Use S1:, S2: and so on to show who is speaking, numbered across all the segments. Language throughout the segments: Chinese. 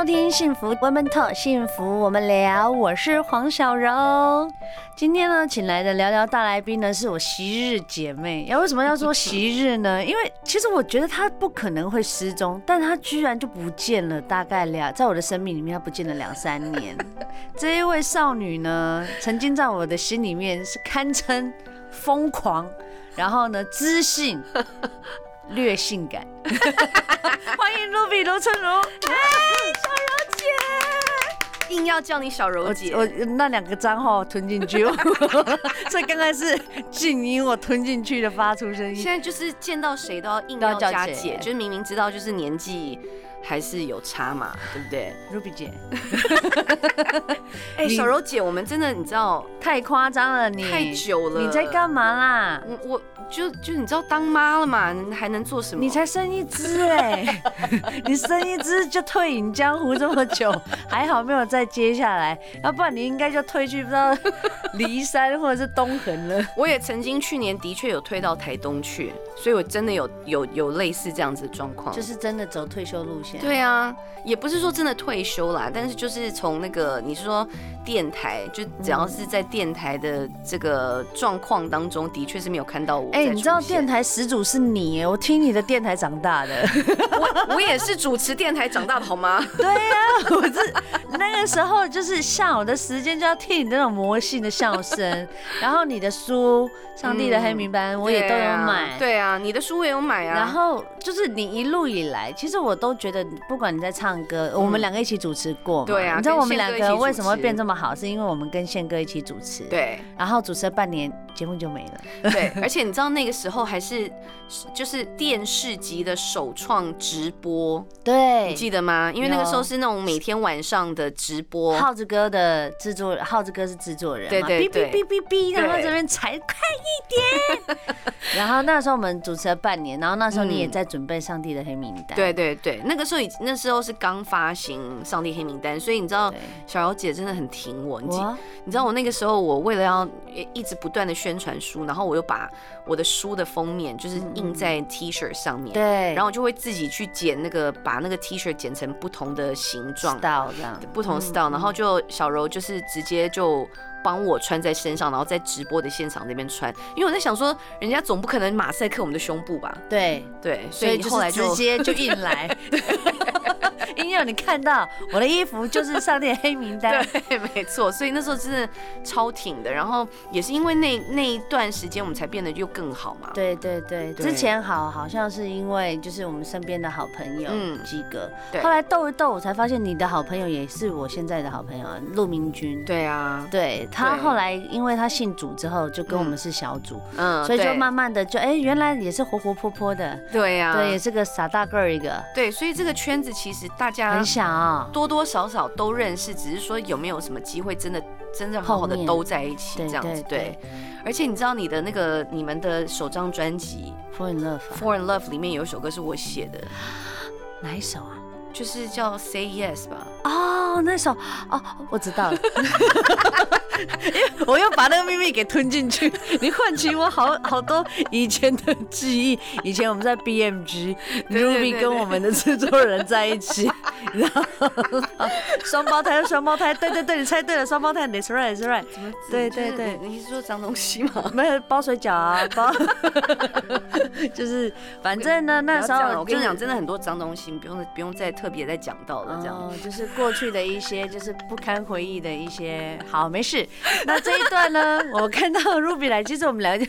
S1: 收听幸福 Moment，幸福我们聊。我是黄小柔。今天呢，请来的聊聊大来宾呢，是我昔日姐妹。要为什么要说昔日呢？因为其实我觉得她不可能会失踪，但她居然就不见了，大概两，在我的生命里面，她不见了两三年。这一位少女呢，曾经在我的心里面是堪称 疯狂，然后呢，知性。略性感，欢迎 Ruby 卢春如，哎，小柔姐，
S2: 硬要叫你小柔姐，
S1: 我，我那两个账号吞进去，所以刚才是静音，我吞进去的发出声音。
S2: 现在就是见到谁都要硬要加姐，姐就是明明知道就是年纪。还是有差嘛，对不对
S1: ？Ruby 姐，
S2: 哎、欸，小柔姐，我们真的你知道
S1: 太夸张了，你
S2: 太久了，
S1: 你在干嘛啦？
S2: 我我就就你知道当妈了嘛，还能做什么？
S1: 你才生一只哎、欸，你生一只就退隐江湖这么久，还好没有再接下来，要不然你应该就退去不知道骊山或者是东横了。
S2: 我也曾经去年的确有退到台东去，所以我真的有有有类似这样子的状况，
S1: 就是真的走退休路线。
S2: 对啊，也不是说真的退休啦，但是就是从那个你是说电台，就只要是在电台的这个状况当中，的确是没有看到我。
S1: 哎、欸，你知道电台始祖是你，我听你的电台长大的，
S2: 我我也是主持电台长大的，好吗？
S1: 对呀、啊，我是 那个时候就是下午的时间就要听你那种魔性的笑声，然后你的书《上帝的黑名单》我也都有买、
S2: 嗯对啊，对啊，你的书我也有买啊。
S1: 然后就是你一路以来，其实我都觉得。不管你在唱歌，我们两个一起主持过嘛，
S2: 对啊，
S1: 你知道我们两个为什么会变这么好，是因为我们跟宪哥一起主持，
S2: 对，
S1: 然后主持了半年，节目就没了，
S2: 对，而且你知道那个时候还是就是电视级的首创直播，
S1: 对，
S2: 你记得吗？因为那个时候是那种每天晚上的直播，
S1: 耗子哥的制作，耗子哥是制作人，
S2: 对。对对，
S1: 哔哔哔哔，然后这边踩快一点，然后那时候我们主持了半年，然后那时候你也在准备上帝的黑名单，
S2: 对对对，那个时候已。那时候是刚发行《上帝黑名单》，所以你知道小柔姐真的很挺我。你你知道我那个时候，我为了要一直不断的宣传书，然后我又把我的书的封面就是印在 T 恤上面，对，然后我就会自己去剪那个，把那个 T 恤剪成不同的形状
S1: ，style 这样，
S2: 不同 style，然后就小柔就是直接就。帮我穿在身上，然后在直播的现场那边穿，因为我在想说，人家总不可能马赛克我们的胸部吧？
S1: 对
S2: 对，所以后来就
S1: 直接就硬来。因为你看到我的衣服就是上帝黑名单，
S2: 对，没错。所以那时候真的超挺的，然后也是因为那那一段时间，我们才变得又更好嘛。
S1: 对对对，之前好好像是因为就是我们身边的好朋友嗯几个，对，后来斗一斗，我才发现你的好朋友也是我现在的好朋友陆明君。
S2: 对啊，
S1: 对。他后来，因为他信主之后，就跟我们是小组，嗯，所以就慢慢的就，哎，原来也是活活泼泼的，
S2: 对呀，
S1: 对，也是个傻大个儿一个，
S2: 对，所以这个圈子其实大家
S1: 很想，
S2: 多多少少都认识，只是说有没有什么机会真的真正好好的都在一起这样子，对。而且你知道你的那个你们的首张专
S1: 辑《Foreign Love》《
S2: Foreign Love》里面有一首歌是我写的，
S1: 哪一首啊？
S2: 就是叫 Say Yes 吧？
S1: 哦，那首哦，我知道了，因为我又把那个秘密给吞进去，你唤起我好好多以前的记忆。以前我们在 BMG，Ruby 跟我们的制作人在一起，然后双胞胎，双胞胎，对对对，你猜对了，双胞胎，That's right，That's right，
S2: 怎么？
S1: 对对对，
S2: 你是说脏东西吗？
S1: 没有包水饺啊，包，就是反正呢，那时候
S2: 我跟你讲，真的很多脏东西，你不用不用再。特别再讲到了这样，
S1: 哦，就是过去的一些，就是不堪回忆的一些。好，没事。那这一段呢，我看到 Ruby 来，其实我们聊就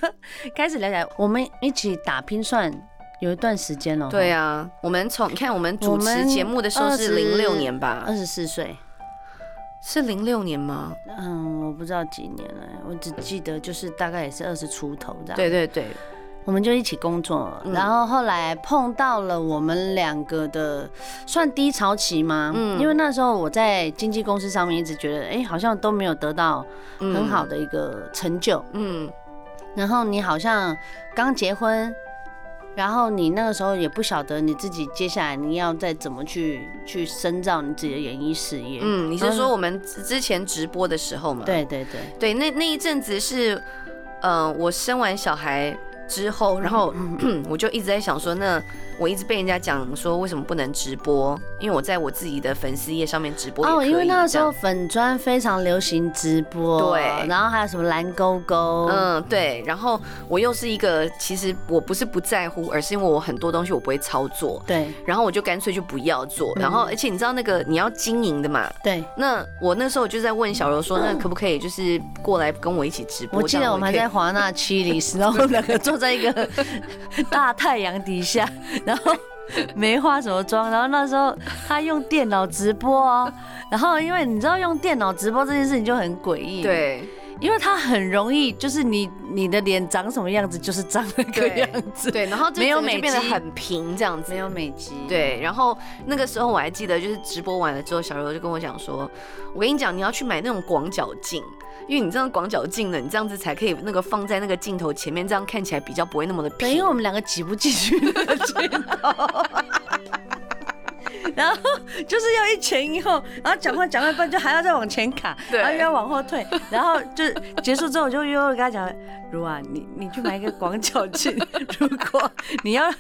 S1: 开始聊起来。我们一起打拼算有一段时间了。
S2: 对啊，我们从你看我们主持节目的时候是零六年吧，
S1: 二十四岁，
S2: 是零六年吗？
S1: 嗯，我不知道几年了，我只记得就是大概也是二十出头这样。
S2: 对对对。
S1: 我们就一起工作，然后后来碰到了我们两个的算低潮期吗？嗯，因为那时候我在经纪公司上面一直觉得，哎，好像都没有得到很好的一个成就。嗯，然后你好像刚结婚，然后你那个时候也不晓得你自己接下来你要再怎么去去深造你自己的演艺事业。
S2: 嗯，你是说我们之前直播的时候吗？
S1: 对对对
S2: 对，那那一阵子是，嗯、呃，我生完小孩之后，然后 我就一直在想说那。我一直被人家讲说为什么不能直播，因为我在我自己的粉丝页上面直播哦，
S1: 因为那个时候粉砖非常流行直播，
S2: 对，
S1: 然后还有什么蓝勾勾，
S2: 嗯，对，然后我又是一个其实我不是不在乎，而是因为我很多东西我不会操作，
S1: 对，
S2: 然后我就干脆就不要做，然后而且你知道那个你要经营的嘛，
S1: 对，
S2: 那我那时候就在问小柔说，那可不可以就是过来跟我一起直播？
S1: 我记得我们还在华纳七里，然后我们两个坐在一个 大太阳底下。然后没化什么妆，然后那时候他用电脑直播哦，然后因为你知道用电脑直播这件事情就很诡异，
S2: 对，
S1: 因为它很容易就是你你的脸长什么样子就是长那个样子，
S2: 对，然后没有美肌。变得很平这样子，
S1: 没有美肌，
S2: 对，然后那个时候我还记得就是直播完了之后，小柔就跟我讲说，我跟你讲你要去买那种广角镜。因为你这样广角镜呢，你这样子才可以那个放在那个镜头前面，这样看起来比较不会那么的平。
S1: 因为我们两个挤不进去那个镜头，然后就是要一前一后，然后讲话讲一半就还要再往前卡，然后又要往后退，然后就结束之后我就又跟他讲，如啊，你你去买一个广角镜，如果你要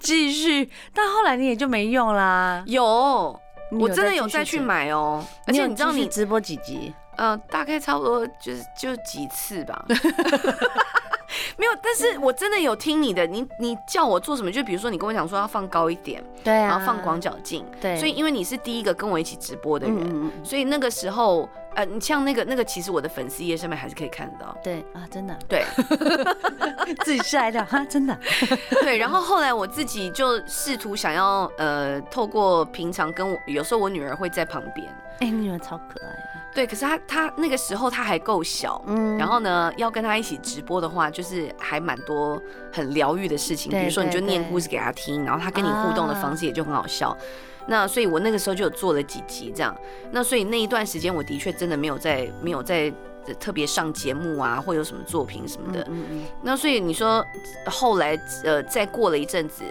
S1: 继续，但后来你也就没用啦。
S2: 有，我真的有再去买哦，而且你知道你
S1: 直播几集？
S2: 嗯、呃，大概差不多就是就几次吧，没有，但是我真的有听你的，你你叫我做什么？就比如说你跟我讲说要放高一点，
S1: 对啊，
S2: 然后放广角镜，
S1: 对，
S2: 所以因为你是第一个跟我一起直播的人，
S1: 嗯嗯，
S2: 所以那个时候，呃，你像那个那个，其实我的粉丝页上面还是可以看得到，
S1: 对啊，真的，
S2: 对，
S1: 自己下来的哈，真的，
S2: 对，然后后来我自己就试图想要呃，透过平常跟我有时候我女儿会在旁边，
S1: 哎、欸，你女儿超可爱。
S2: 对，可是他他那个时候他还够小，嗯，然后呢，要跟他一起直播的话，就是还蛮多很疗愈的事情，比如说你就念故事给他听，然后他跟你互动的方式也就很好笑。那所以我那个时候就有做了几集这样，那所以那一段时间我的确真的没有在没有在特别上节目啊，或有什么作品什么的。嗯嗯。那所以你说后来呃再过了一阵子，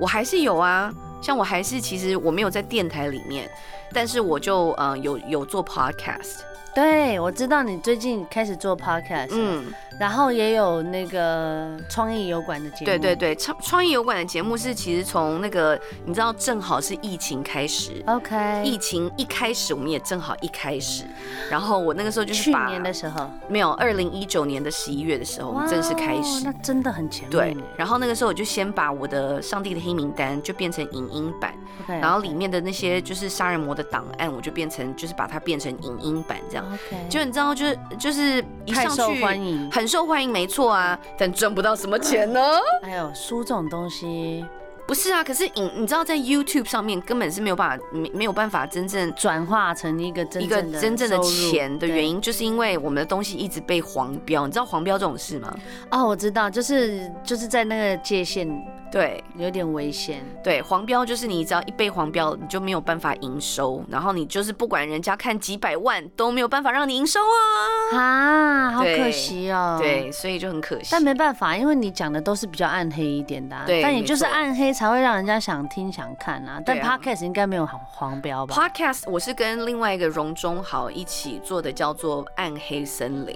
S2: 我还是有啊，像我还是其实我没有在电台里面。但是我就呃有有做 podcast，
S1: 对，我知道你最近开始做 podcast，嗯。然后也有那个创意油管的节目，
S2: 对对对，创创意油管的节目是其实从那个你知道正好是疫情开始
S1: ，OK，
S2: 疫情一开始我们也正好一开始，然后我那个时候就是把
S1: 去年的时候。
S2: 没有，二零一九年的十一月的时候我们正式开始，
S1: 那真的很前面。
S2: 对，然后那个时候我就先把我的上帝的黑名单就变成影音版.然后里面的那些就是杀人魔的档案我就变成就是把它变成影音版这样
S1: ，OK，
S2: 就你知道就是就是一上去
S1: 受欢迎，
S2: 很受欢迎，没错啊，但赚不到什么钱呢？
S1: 还有书这种东西，
S2: 不是啊。可是你你知道，在 YouTube 上面根本是没有办法没没有办法真正
S1: 转化成一个真
S2: 一个真正的钱的原因，就是因为我们的东西一直被黄标。你知道黄标这种事吗？
S1: 哦，我知道，就是就是在那个界限。
S2: 对，
S1: 有点危险。
S2: 对，黄标就是你只要一被黄标，你就没有办法营收，然后你就是不管人家看几百万都没有办法让你营收啊！
S1: 啊，好可惜哦。
S2: 对，所以就很可惜。
S1: 但没办法，因为你讲的都是比较暗黑一点的，啊，对，但也就是暗黑才会让人家想听想看啊。但 Podcast 应该没有黄黄标吧
S2: ？Podcast 我是跟另外一个荣中豪一起做的，叫做《暗黑森林》。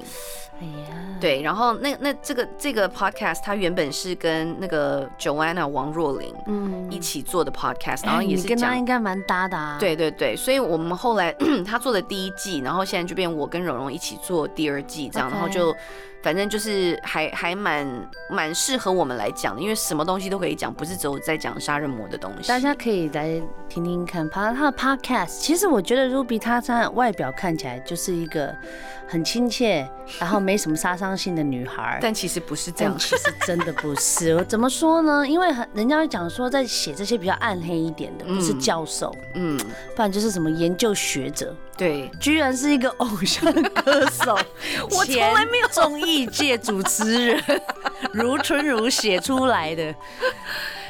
S2: 对，然后那那这个这个 podcast 它原本是跟那个 Joanna 王若琳嗯一起做的 podcast，、嗯、然后也是
S1: 跟他应该蛮搭的啊。
S2: 对对对，所以我们后来 他做的第一季，然后现在就变我跟蓉蓉一起做第二季这样.然后就。反正就是还还蛮蛮适合我们来讲的，因为什么东西都可以讲，不是只有在讲杀人魔的东西。
S1: 大家可以来听听看，他他的 podcast。其实我觉得 Ruby 他在外表看起来就是一个很亲切，然后没什么杀伤性的女孩，
S2: 但其实不是这样，
S1: 其实真的不是。我怎么说呢？因为很人家会讲说，在写这些比较暗黑一点的，不是教授，嗯，不然就是什么研究学者。
S2: 对，
S1: 居然是一个偶像歌手，
S2: 我从来没有
S1: 综艺界主持人，如春如写出来的。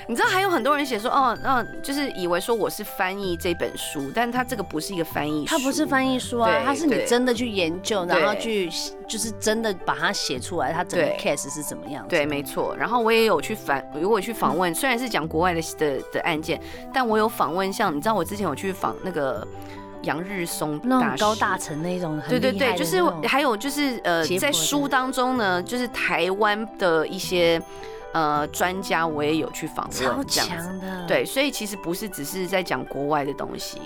S2: 你知道还有很多人写说，哦，那就是以为说我是翻译这本书，但他这个不是一个翻译书，
S1: 它不是翻译书啊，他是你真的去研究，然后去就是真的把它写出来，它整个 case 是怎么样？
S2: 对，没错。然后我也有去访，如果去访问，虽然是讲国外的的的案件，但我有访问，像你知道我之前有去访那个。杨日松
S1: 那种高大成那种，
S2: 对对对，就是还有就是呃，在书当中呢，就是台湾的一些呃专家，我也有去访问，
S1: 超强的，
S2: 对，所以其实不是只是在讲国外的东西。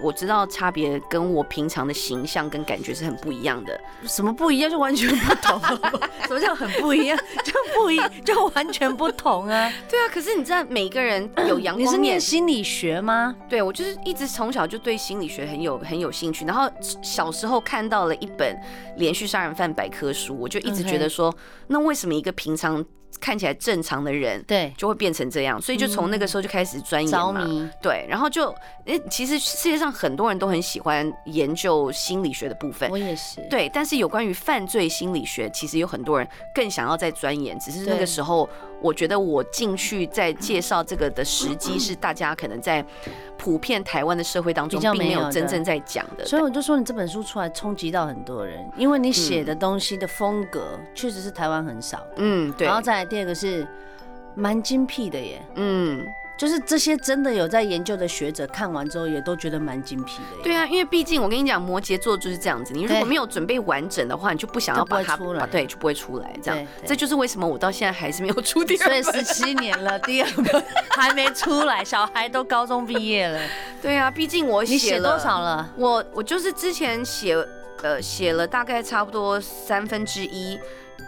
S2: 我知道差别跟我平常的形象跟感觉是很不一样的。
S1: 什么不一样就完全不同？什么叫很不一样？就不一 就完全不同啊？
S2: 对啊，可是你知道每个人有阳光面。你
S1: 是念心理学吗？
S2: 对，我就是一直从小就对心理学很有很有兴趣，然后小时候看到了一本连续杀人犯百科书，我就一直觉得说，那为什么一个平常看起来正常的人，对，就会变成这样，所以就从那个时候就开始钻研嘛，对，然后就，诶，其实世界上很多人都很喜欢研究心理学的部分，
S1: 我也是，
S2: 对，但是有关于犯罪心理学，其实有很多人更想要再钻研，只是那个时候。我觉得我进去在介绍这个的时机是大家可能在普遍台湾的社会当中并没有真正在讲的，
S1: 所以我就说你这本书出来冲击到很多人，因为你写的东西的风格确实是台湾很少的，
S2: 嗯，对。
S1: 然后再来第二个是蛮精辟的耶，嗯。就是这些真的有在研究的学者看完之后，也都觉得蛮精辟的。
S2: 对啊，因为毕竟我跟你讲，摩羯座就是这样子，你如果没有准备完整的话，你就不想要把它 出来，对，就不会出来。这样，这就是为什么我到现在还是没有出第二本。
S1: 所以十七年了，第二本还没出来，小孩都高中毕业了。
S2: 对啊，毕竟我写了，
S1: 多少了？
S2: 我我就是之前写，呃，写了大概差不多三分之一。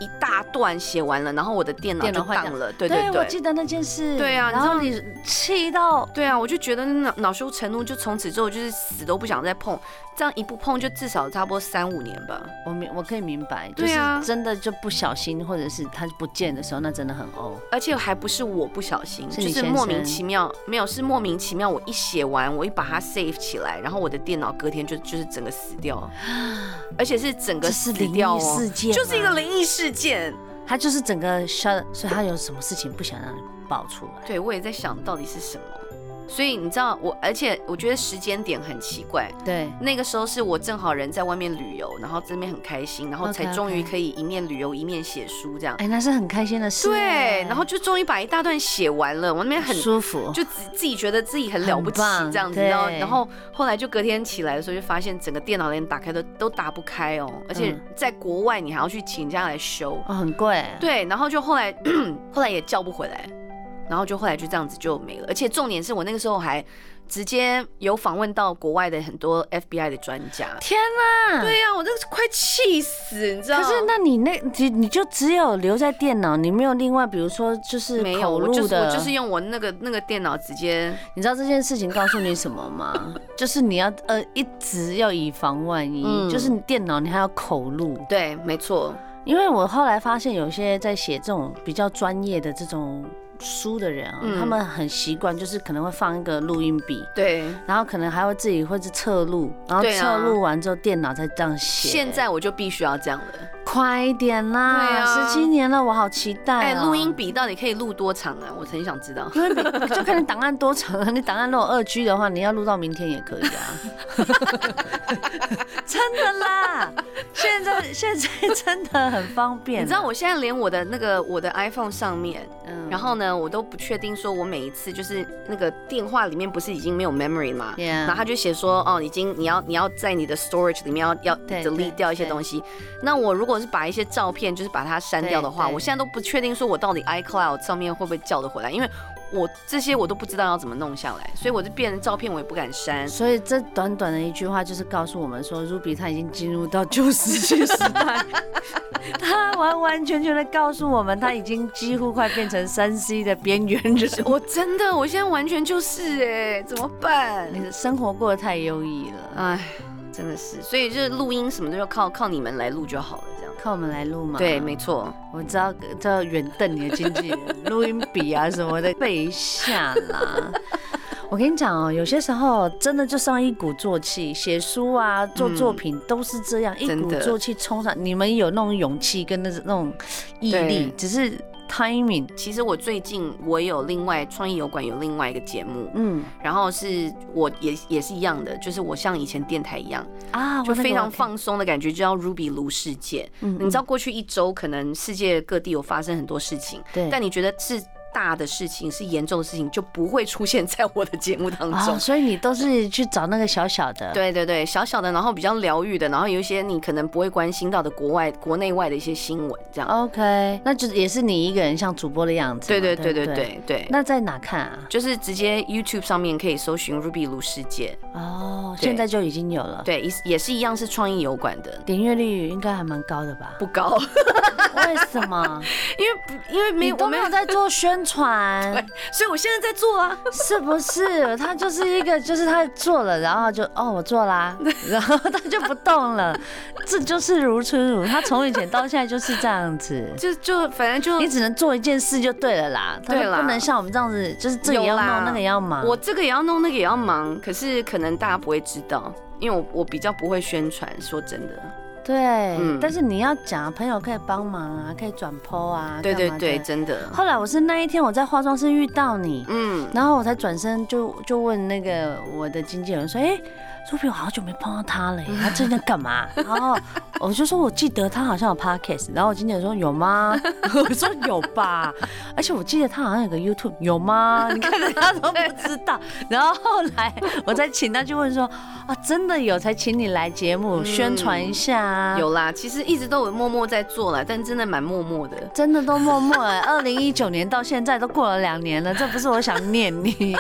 S2: 一大段写完了，然后我的电脑就当了，对对对，
S1: 我记得那件事。
S2: 对啊，
S1: 然后你气到，
S2: 对啊，我就觉得恼恼羞成怒，就从此之后就是死都不想再碰，这样一不碰就至少差不多三五年吧。
S1: 我明我可以明白，就是，真的就不小心，或者是他不见的时候，那真的很哦。
S2: 而且还不是我不小心，就是莫名其妙，没有是莫名其妙，我一写完，我一把它 save 起来，然后我的电脑隔天就就是整个死掉，而且是整个死掉哦，就是一个灵异事。事件，
S1: 他就是整个 shut，所以他有什么事情不想让你爆出来？
S2: 对，我也在想到底是什么。所以你知道我，而且我觉得时间点很奇怪。
S1: 对，
S2: 那个时候是我正好人在外面旅游，然后这边很开心，然后才终于可以一面旅游一面写书这样。
S1: 哎，那是很开心的事。
S2: 对，然后就终于把一大段写完了，我那边很
S1: 舒服，
S2: 就自自己觉得自己很了不起这样子。然后，然后后来就隔天起来的时候，就发现整个电脑连打开都都打不开哦，而且在国外你还要去请人家来修，
S1: 哦，很贵。
S2: 对，然后就后来 后来也叫不回来。然后就后来就这样子就没了，而且重点是我那个时候还直接有访问到国外的很多 FBI 的专家。
S1: 天哪！
S2: 对呀、啊，我这是快气死，你知道？
S1: 可是那你那你你就只有留在电脑，你没有另外比如说就是
S2: 没有，我就是我就是用我那个那个电脑直接。
S1: 你知道这件事情告诉你什么吗？就是你要呃一直要以防万一，嗯、就是你电脑你还要口录。
S2: 对，没错。
S1: 因为我后来发现有些在写这种比较专业的这种。书的人啊，嗯、他们很习惯，就是可能会放一个录音笔，
S2: 对，
S1: 然后可能还会自己会是侧录，然后侧录完之后电脑再这样写。
S2: 现在我就必须要这样了。
S1: 快一点啦！对啊，十七年了，我好期待。哎，
S2: 录音笔到底可以录多长啊？我很想知道。
S1: 录音笔 就看你档案多长啊。你档案如果二 G 的话，你要录到明天也可以啊。真的啦，现在现在真的很方便。
S2: 你知道我现在连我的那个我的 iPhone 上面，嗯，然后呢，我都不确定说我每一次就是那个电话里面不是已经没有 memory 嘛？然后他就写说哦，已经你要你要在你的 storage 里面要要 delete 掉一些东西。那我如果是把一些照片，就是把它删掉的话，我现在都不确定说我到底 iCloud 上面会不会叫得回来，因为我这些我都不知道要怎么弄下来，所以我就变成照片我也不敢删。
S1: 所以这短短的一句话就是告诉我们说，Ruby 他已经进入到旧石器时代，他完完全全的告诉我们，他已经几乎快变成三 C 的边缘人。
S2: 我真的，我现在完全就是哎，怎么办？
S1: 你的生活过得太优异了，哎，
S2: 真的是。所以就是录音什么都要靠靠你们来录就好了。
S1: 靠我们来录嘛？
S2: 对，没错。
S1: 我知道，知道远瞪你的经纪人，录音笔啊什么的背一下啦。我跟你讲哦，有些时候真的就是要一鼓作气，写书啊，做作品都是这样，嗯、一鼓作气冲上。你们有那种勇气跟那那种毅力，只是 timing。
S2: 其实我最近我有另外创意油管有另外一个节目，嗯，然后是我也也是一样的，就是我像以前电台一样啊，就非常放松的感觉，就叫 Ruby 卢世界。嗯，你知道过去一周可能世界各地有发生很多事情，对，但你觉得是。大的事情是严重的事情，就不会出现在我的节目当中。
S1: 哦，所以你都是去找那个小小的，
S2: 对对对，小小的，然后比较疗愈的，然后有一些你可能不会关心到的国外、国内外的一些新闻，这样。
S1: OK，那就也是你一个人像主播的样子。
S2: 对对对对对对。
S1: 那在哪看啊？
S2: 就是直接 YouTube 上面可以搜寻 Ruby 卢世界。
S1: 哦，现在就已经有了。
S2: 对，也也是一样是创意油管的，
S1: 点阅率应该还蛮高的吧？
S2: 不高。
S1: 为什么？
S2: 因为不，因为没有，
S1: 我没有在做宣传，
S2: 所以我现在在做啊，
S1: 是不是？他就是一个，就是他做了，然后就哦，我做啦，然后他就不动了，这就是如春如，他从以前到现在就是这样子，
S2: 就就反正就
S1: 你只能做一件事就对了啦，对啦，不能像我们这样子，就是这个也要弄，那个也要忙，
S2: 我这个也要弄，那个也要忙，可是可能大家不会知道，因为我我比较不会宣传，说真的。
S1: 对，嗯、但是你要讲，朋友可以帮忙啊，可以转 po 啊，
S2: 对对对，真的。
S1: 后来我是那一天我在化妆室遇到你，嗯，然后我才转身就就问那个我的经纪人说，哎、欸。朱比，我好久没碰到他了，他最近在干嘛？然 后我就说，我记得他好像有 podcast，然后我经纪人说有吗？我说有吧，而且我记得他好像有个 YouTube，有吗？你看他都不知道。然后后来我再请他去问说，啊，真的有，才请你来节目宣传一下啊。
S2: 有啦，其实一直都有默默在做了，但真的蛮默默的，
S1: 真的都默默哎。二零一九年到现在都过了两年了，这不是我想念你。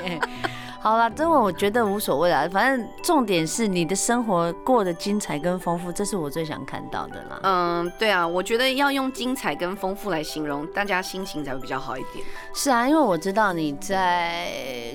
S1: 好了，这个我觉得无所谓啦，反正重点是你的生活过得精彩跟丰富，这是我最想看到的啦。
S2: 嗯，对啊，我觉得要用精彩跟丰富来形容，大家心情才会比较好一点。
S1: 是啊，因为我知道你在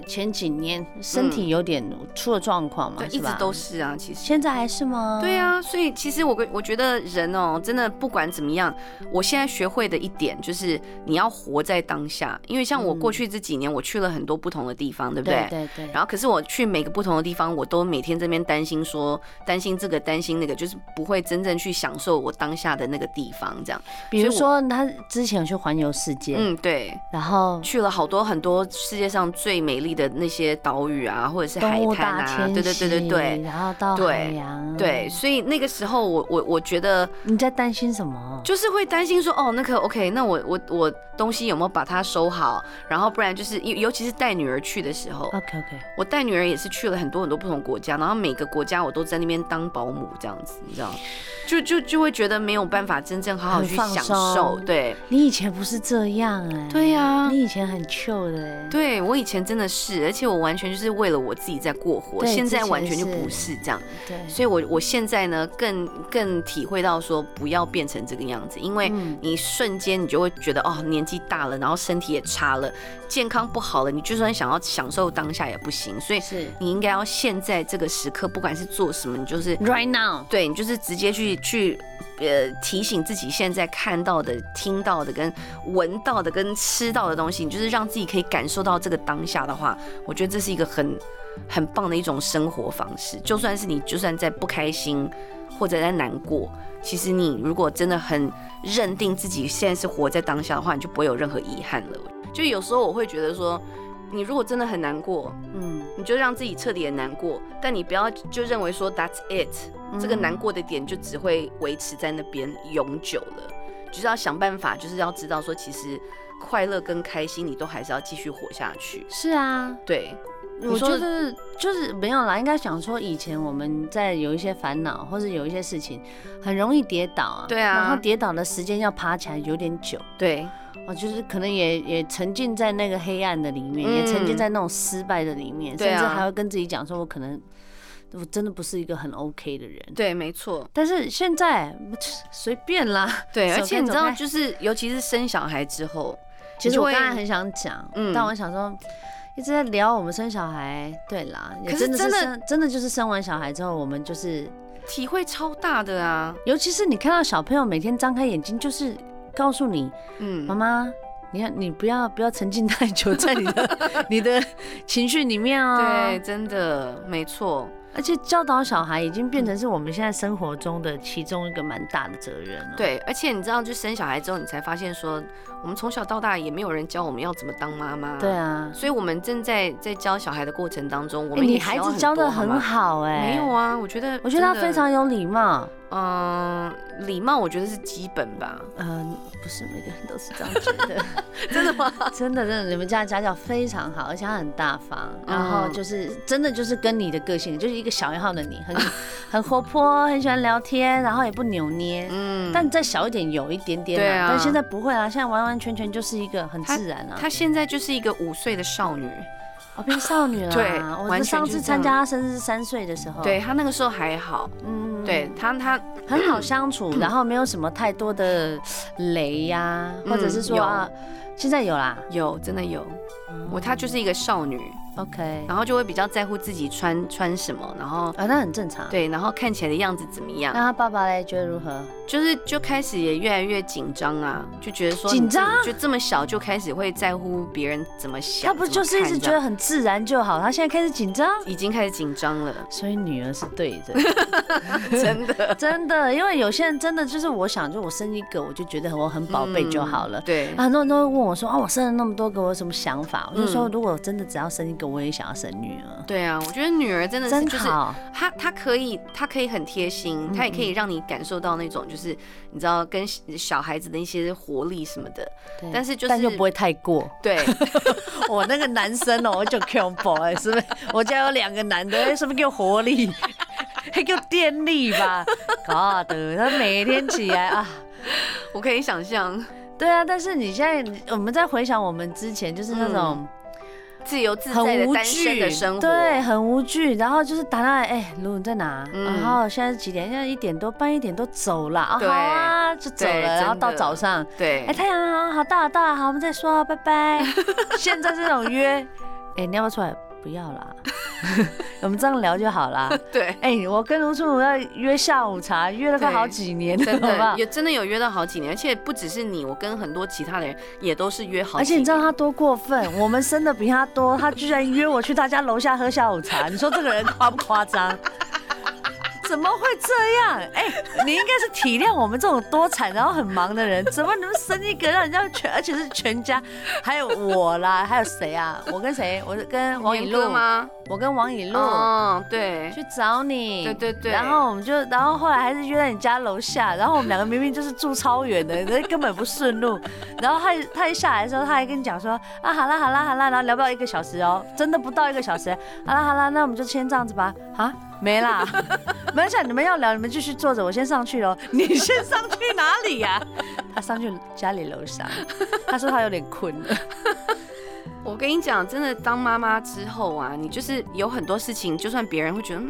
S1: 前几年身体有点出了状况嘛，
S2: 对，一直都是啊，其实
S1: 现在还是吗？
S2: 对啊，所以其实我我觉得人哦，真的不管怎么样，我现在学会的一点就是你要活在当下，因为像我过去这几年，我去了很多不同的地方，对不对？对对。然后，可是我去每个不同的地方，我都每天这边担心说，担心这个，担心那个，就是不会真正去享受我当下的那个地方。这样，
S1: 比如说他之前有去环游世界，
S2: 嗯，对，
S1: 然后
S2: 去了好多很多世界上最美丽的那些岛屿啊，或者是海滩啊，对对对对对，
S1: 然后到海洋，
S2: 对，所以那个时候我我我觉得
S1: 你在担心什么？
S2: 就是会担心说，哦，那个 OK，那我我我东西有没有把它收好？然后不然就是尤尤其是带女儿去的时候
S1: ，OK OK。
S2: 我带女儿也是去了很多很多不同国家，然后每个国家我都在那边当保姆这样子，你知道，就就就会觉得没有办法真正好好去享受。对，
S1: 你以前不是这样哎。
S2: 对呀，
S1: 你以前很 chill 的哎。
S2: 对，我以前真的是，而且我完全就是为了我自己在过活，现在完全就不是这样。对，所以我我现在呢更更体会到说不要变成这个样子，因为你瞬间你就会觉得哦年纪大了，然后身体也差了，健康不好了，你就算想要享受当下也不行。所以是你应该要现在这个时刻，不管是做什么，你就是
S1: right now，
S2: 对，你就是直接去去呃提醒自己现在看到的、听到的、跟闻到的、跟吃到的东西，你就是让自己可以感受到这个当下的话，我觉得这是一个很很棒的一种生活方式。就算是你就算在不开心或者在难过，其实你如果真的很认定自己现在是活在当下的话，你就不会有任何遗憾了。就有时候我会觉得说。你如果真的很难过，嗯，你就让自己彻底的难过，但你不要就认为说 that's it，这个难过的点就只会维持在那边永久了，就是要想办法，就是要知道说其实快乐跟开心你都还是要继续活下去。
S1: 是啊，
S2: 对，
S1: 我觉得就是没有啦，应该想说以前我们在有一些烦恼或者有一些事情很容易跌倒啊，
S2: 对啊，
S1: 然后跌倒的时间要爬起来有点久，
S2: 对。
S1: 就是可能也也沉浸在那个黑暗的里面，嗯、也沉浸在那种失败的里面，甚至还会跟自己讲说，我可能我真的不是一个很 OK 的人。
S2: 对，没错。
S1: 但是现在 随便啦。
S2: 对，而且你知道，就是尤其是生小孩之后，
S1: 其实我刚才很想讲，嗯，但我想说一直在聊我们生小孩。对啦，也真的是生，真的就是生完小孩之后，我们就是
S2: 体会超大的啊。
S1: 尤其是你看到小朋友每天张开眼睛就是。告诉你，嗯，妈妈，你看，你不要不要沉浸太久在你的 你的情绪里面哦。
S2: 对，真的没错。
S1: 而且教导小孩已经变成是我们现在生活中的其中一个蛮大的责任了。
S2: 对，而且你知道，就生小孩之后，你才发现说，我们从小到大也没有人教我们要怎么当妈妈。
S1: 对啊，
S2: 所以我们正在在教小孩的过程当中，我们、欸、
S1: 你孩子教得很好哎、欸。
S2: 没有啊，我觉得
S1: 我觉得他非常有礼貌。
S2: 嗯，礼貌我觉得是基本吧。
S1: 嗯，不是每个人都是这样觉得。
S2: 真的吗？
S1: 真的真的，你们家的家教非常好，而且他很大方，然后就是真的就是跟你的个性，就是一个小一号的你，很 很活泼，很喜欢聊天，然后也不扭捏。嗯。但再小一点，有一点点。对啊。但现在不会啊，现在完完全全就是一个很自然啊。
S2: 她现在就是一个五岁的少女。
S1: 我变少女了。
S2: 对，
S1: 我上次参加他生日三岁的时候。
S2: 对，他那个时候还好，嗯，对他他
S1: 很好相处，然后没有什么太多的雷呀，或者是说啊，现在有啦，
S2: 有真的有，我她就是一个少女。
S1: OK，
S2: 然后就会比较在乎自己穿穿什么，然后
S1: 啊，那很正常。
S2: 对，然后看起来的样子怎么样？
S1: 那她爸爸嘞，觉得如何？
S2: 就是就开始也越来越紧张啊，就觉得说
S1: 紧张，
S2: 就这么小就开始会在乎别人怎么想。
S1: 他不就是一直觉得很自然就好？他现在开始紧张，
S2: 已经开始紧张了。
S1: 所以女儿是对的，
S2: 真的
S1: 真的，因为有些人真的就是我想，就我生一个，我就觉得我很宝贝就好了。
S2: 对，
S1: 很多人都会问我说啊，我生了那么多个，我有什么想法？我就说，如果真的只要生一个，我也想要生女。女儿，
S2: 对啊，我觉得女儿真的是就是她，她可以，她可以很贴心，她也可以让你感受到那种就是你知道跟小孩子的一些活力什么的，但是就是
S1: 但又不会太过。对，我那个男生哦，我就 Q boy 是不是？我家有两个男的，是不是叫活力？还叫电力吧？God，他每天起来啊，
S2: 我可以想象。
S1: 对啊，但是你现在我们在回想我们之前就是那种。
S2: 自由自在的单身的生活，
S1: 对，很无惧。然后就是打来，哎，卢你在哪？然后现在是几点？现在一点多，半一点多走了啊，好啊，就走了。然后到早上，
S2: 对，
S1: 哎，太阳好好大好大，好，我们再说，拜拜。现在这种约，哎，你要不要出来？不要啦，我们这样聊就好啦。
S2: 对，
S1: 哎、欸，我跟卢春武要约下午茶，约了快好几年了，
S2: 真的也真的有约到好几年，而且不只是你，我跟很多其他的人也都是约好。而且
S1: 你知道他多过分？我们生的比他多，他居然约我去他家楼下喝下午茶，你说这个人夸不夸张？怎么会这样？哎、欸，你应该是体谅我们这种多产然后很忙的人，怎么能生一个让人家全，而且是全家，还有我啦，还有谁啊？我跟谁？我是跟王以露吗？我跟王以露，
S2: 嗯，对，
S1: 去找你，
S2: 对对对，
S1: 然后我们就，然后后来还是约在你家楼下，然后我们两个明明就是住超远的，那根本不顺路，然后他他一下来的时候，他还跟你讲说啊，好啦好啦好啦，然后聊不到一个小时哦，真的不到一个小时，好啦好啦，那我们就先这样子吧，啊。没啦，没事，你们要聊，你们继续坐着，我先上去喽。你先上去哪里呀？他上去家里楼上，他说他有点困了。
S2: 我跟你讲，真的当妈妈之后啊，你就是有很多事情，就算别人会觉得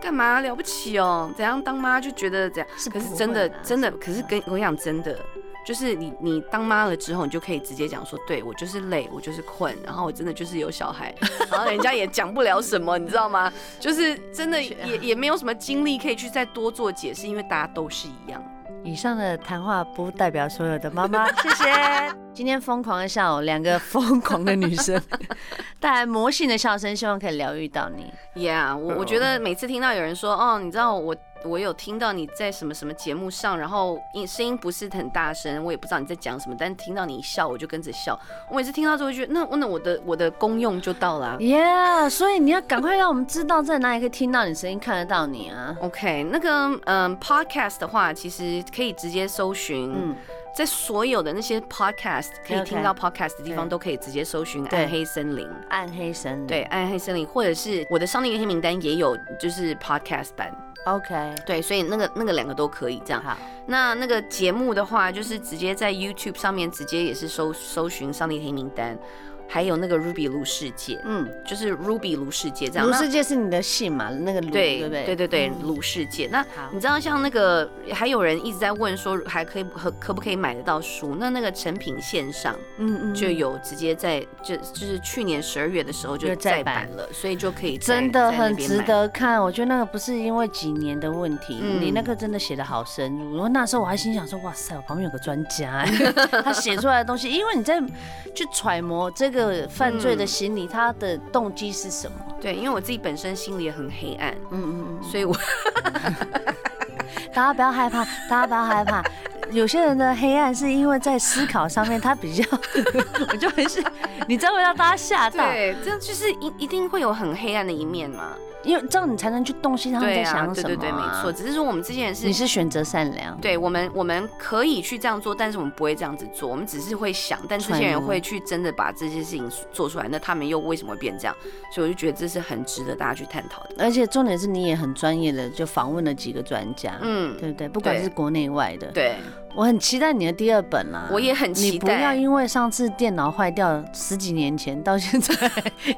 S2: 干嘛了不起哦，怎样当妈就觉得怎样，是可是真的真的，可是跟我讲真的。就是你，你当妈了之后，你就可以直接讲说，对，我就是累，我就是困，然后我真的就是有小孩，然后人家也讲不了什么，你知道吗？就是真的也也没有什么精力可以去再多做解释，因为大家都是一样。
S1: 以上的谈话不代表所有的妈妈，谢谢。今天疯狂的笑，两个疯狂的女生 带来魔性的笑声，希望可以疗愈到你。
S2: Yeah，我我觉得每次听到有人说，哦，你知道我。我有听到你在什么什么节目上，然后音声音不是很大声，我也不知道你在讲什么，但听到你一笑，我就跟着笑。我每次听到之后，觉得那那我的我的功用就到了。
S1: Yeah，所以你要赶快让我们知道在哪里可以听到你声音，看得到你啊。
S2: OK，那个嗯，Podcast 的话，其实可以直接搜寻，嗯，在所有的那些 Podcast 可以听到 Podcast 的地方，都可以直接搜寻《暗黑森林》。
S1: 暗黑森林，
S2: 对，暗黑森林，或者是我的上帝那些名单也有，就是 Podcast 版。
S1: OK，
S2: 对，所以那个那个两个都可以这样。好，那那个节目的话，就是直接在 YouTube 上面直接也是搜搜寻上帝黑名单。还有那个 Ruby 卢世界，嗯，就是 Ruby 卢世界这样。
S1: 卢世界是你的姓嘛？那个卢，对对对
S2: 对对，卢世界。那你知道像那个还有人一直在问说，还可以可可不可以买得到书？那那个成品线上，嗯嗯，就有直接在就就是去年十二月的时候就再版了，所以就可以
S1: 真的很值得看。我觉得那个不是因为几年的问题，你那个真的写的好深入。然后那时候我还心想说，哇塞，我旁边有个专家，他写出来的东西，因为你在去揣摩这个。犯罪的心理，他的动机是什么？
S2: 对，因为我自己本身心里也很黑暗，嗯嗯嗯，所以我
S1: 大家不要害怕，大家不要害怕。有些人的黑暗是因为在思考上面他比较，我就没事，你这样会让大家吓到。
S2: 对，就是一一定会有很黑暗的一面嘛。
S1: 因为这样你才能去洞悉他们在想什么、啊。
S2: 对对对，没错。只是说我们之前是，
S1: 你是选择善良。
S2: 对我们，我们可以去这样做，但是我们不会这样子做。我们只是会想，但这些人会去真的把这些事情做出来，那他们又为什么会变这样？所以我就觉得这是很值得大家去探讨的。
S1: 而且重点是你也很专业的，就访问了几个专家，嗯，对不对？不管是国内外的。
S2: 对。
S1: 我很期待你的第二本啦！
S2: 我也很期待。
S1: 你不要因为上次电脑坏掉十几年前到现在，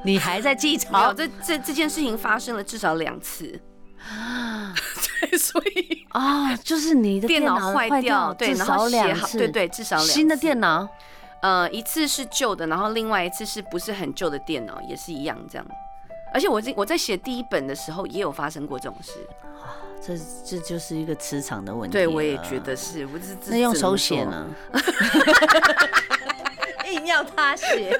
S1: 你还在记仇。
S2: 这这这件事情发生了至少两次啊！对，所以
S1: 啊，就是你的电脑坏掉，
S2: 对，
S1: 至少两次，
S2: 对对，至少两次。
S1: 新的电脑，
S2: 呃，一次是旧的，然后另外一次是不是很旧的电脑，也是一样这样。而且我这我在写第一本的时候，也有发生过这种事。
S1: 这这就是一个磁场的问题。
S2: 对，我也觉得是。我是
S1: 那用手写呢？硬要他写。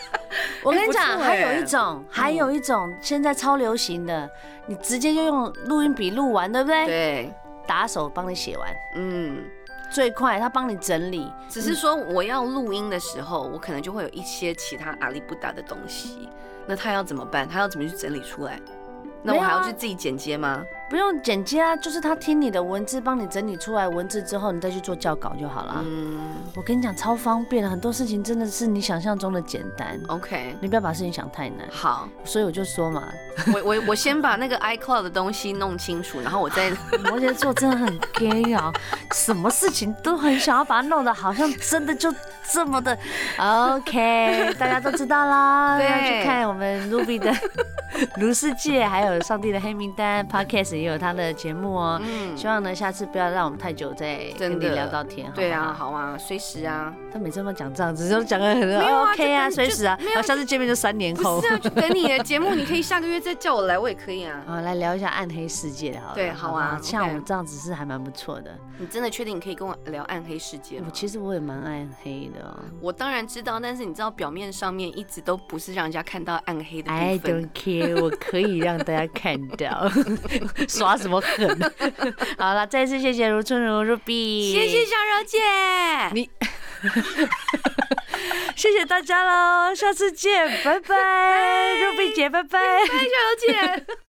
S1: 我跟你讲，还有一种，还有一种，现在超流行的，你直接就用录音笔录完，对不对？
S2: 对。
S1: 打手帮你写完，嗯，最快，他帮你整理。
S2: 只是说我要录音的时候，我可能就会有一些其他阿里不达的东西，那他要怎么办？他要怎么去整理出来？那我还要去自己剪接吗？
S1: 不用剪接啊，就是他听你的文字，帮你整理出来文字之后，你再去做校稿就好了。嗯，我跟你讲，超方便的，很多事情真的是你想象中的简单。
S2: OK，
S1: 你不要把事情想太难。
S2: 好，
S1: 所以我就说嘛，
S2: 我我我先把那个 iCloud 的东西弄清楚，然后我再。
S1: 摩羯座真的很 gay 啊，什么事情都很想要把它弄得好像真的就这么的 OK，大家都知道啦。对，去看我们 Ruby 的卢世界，还有上帝的黑名单 Podcast。也有他的节目哦，嗯，希望呢下次不要让我们太久再跟你聊到天，
S2: 对啊，好啊，随时啊，
S1: 他每次都讲这样子，就讲的很 OK 啊，随时啊，然后下次见面就三年后，
S2: 不是啊，就等你的节目，你可以下个月再叫我来，我也可以啊，
S1: 啊，来聊一下暗黑世界，好，
S2: 对，好啊，
S1: 像我们这样子是还蛮不错的，
S2: 你真的确定你可以跟我聊暗黑世界？
S1: 我其实我也蛮暗黑的，
S2: 我当然知道，但是你知道表面上面一直都不是让人家看到暗黑的部分
S1: ，I don't care，我可以让大家看到，耍什么狠？好了，再次谢谢如春如 Ruby，
S2: 谢谢小柔姐，
S1: 你，谢谢大家喽，下次见，拜拜，Ruby 姐，拜拜，
S2: 拜拜，小柔姐。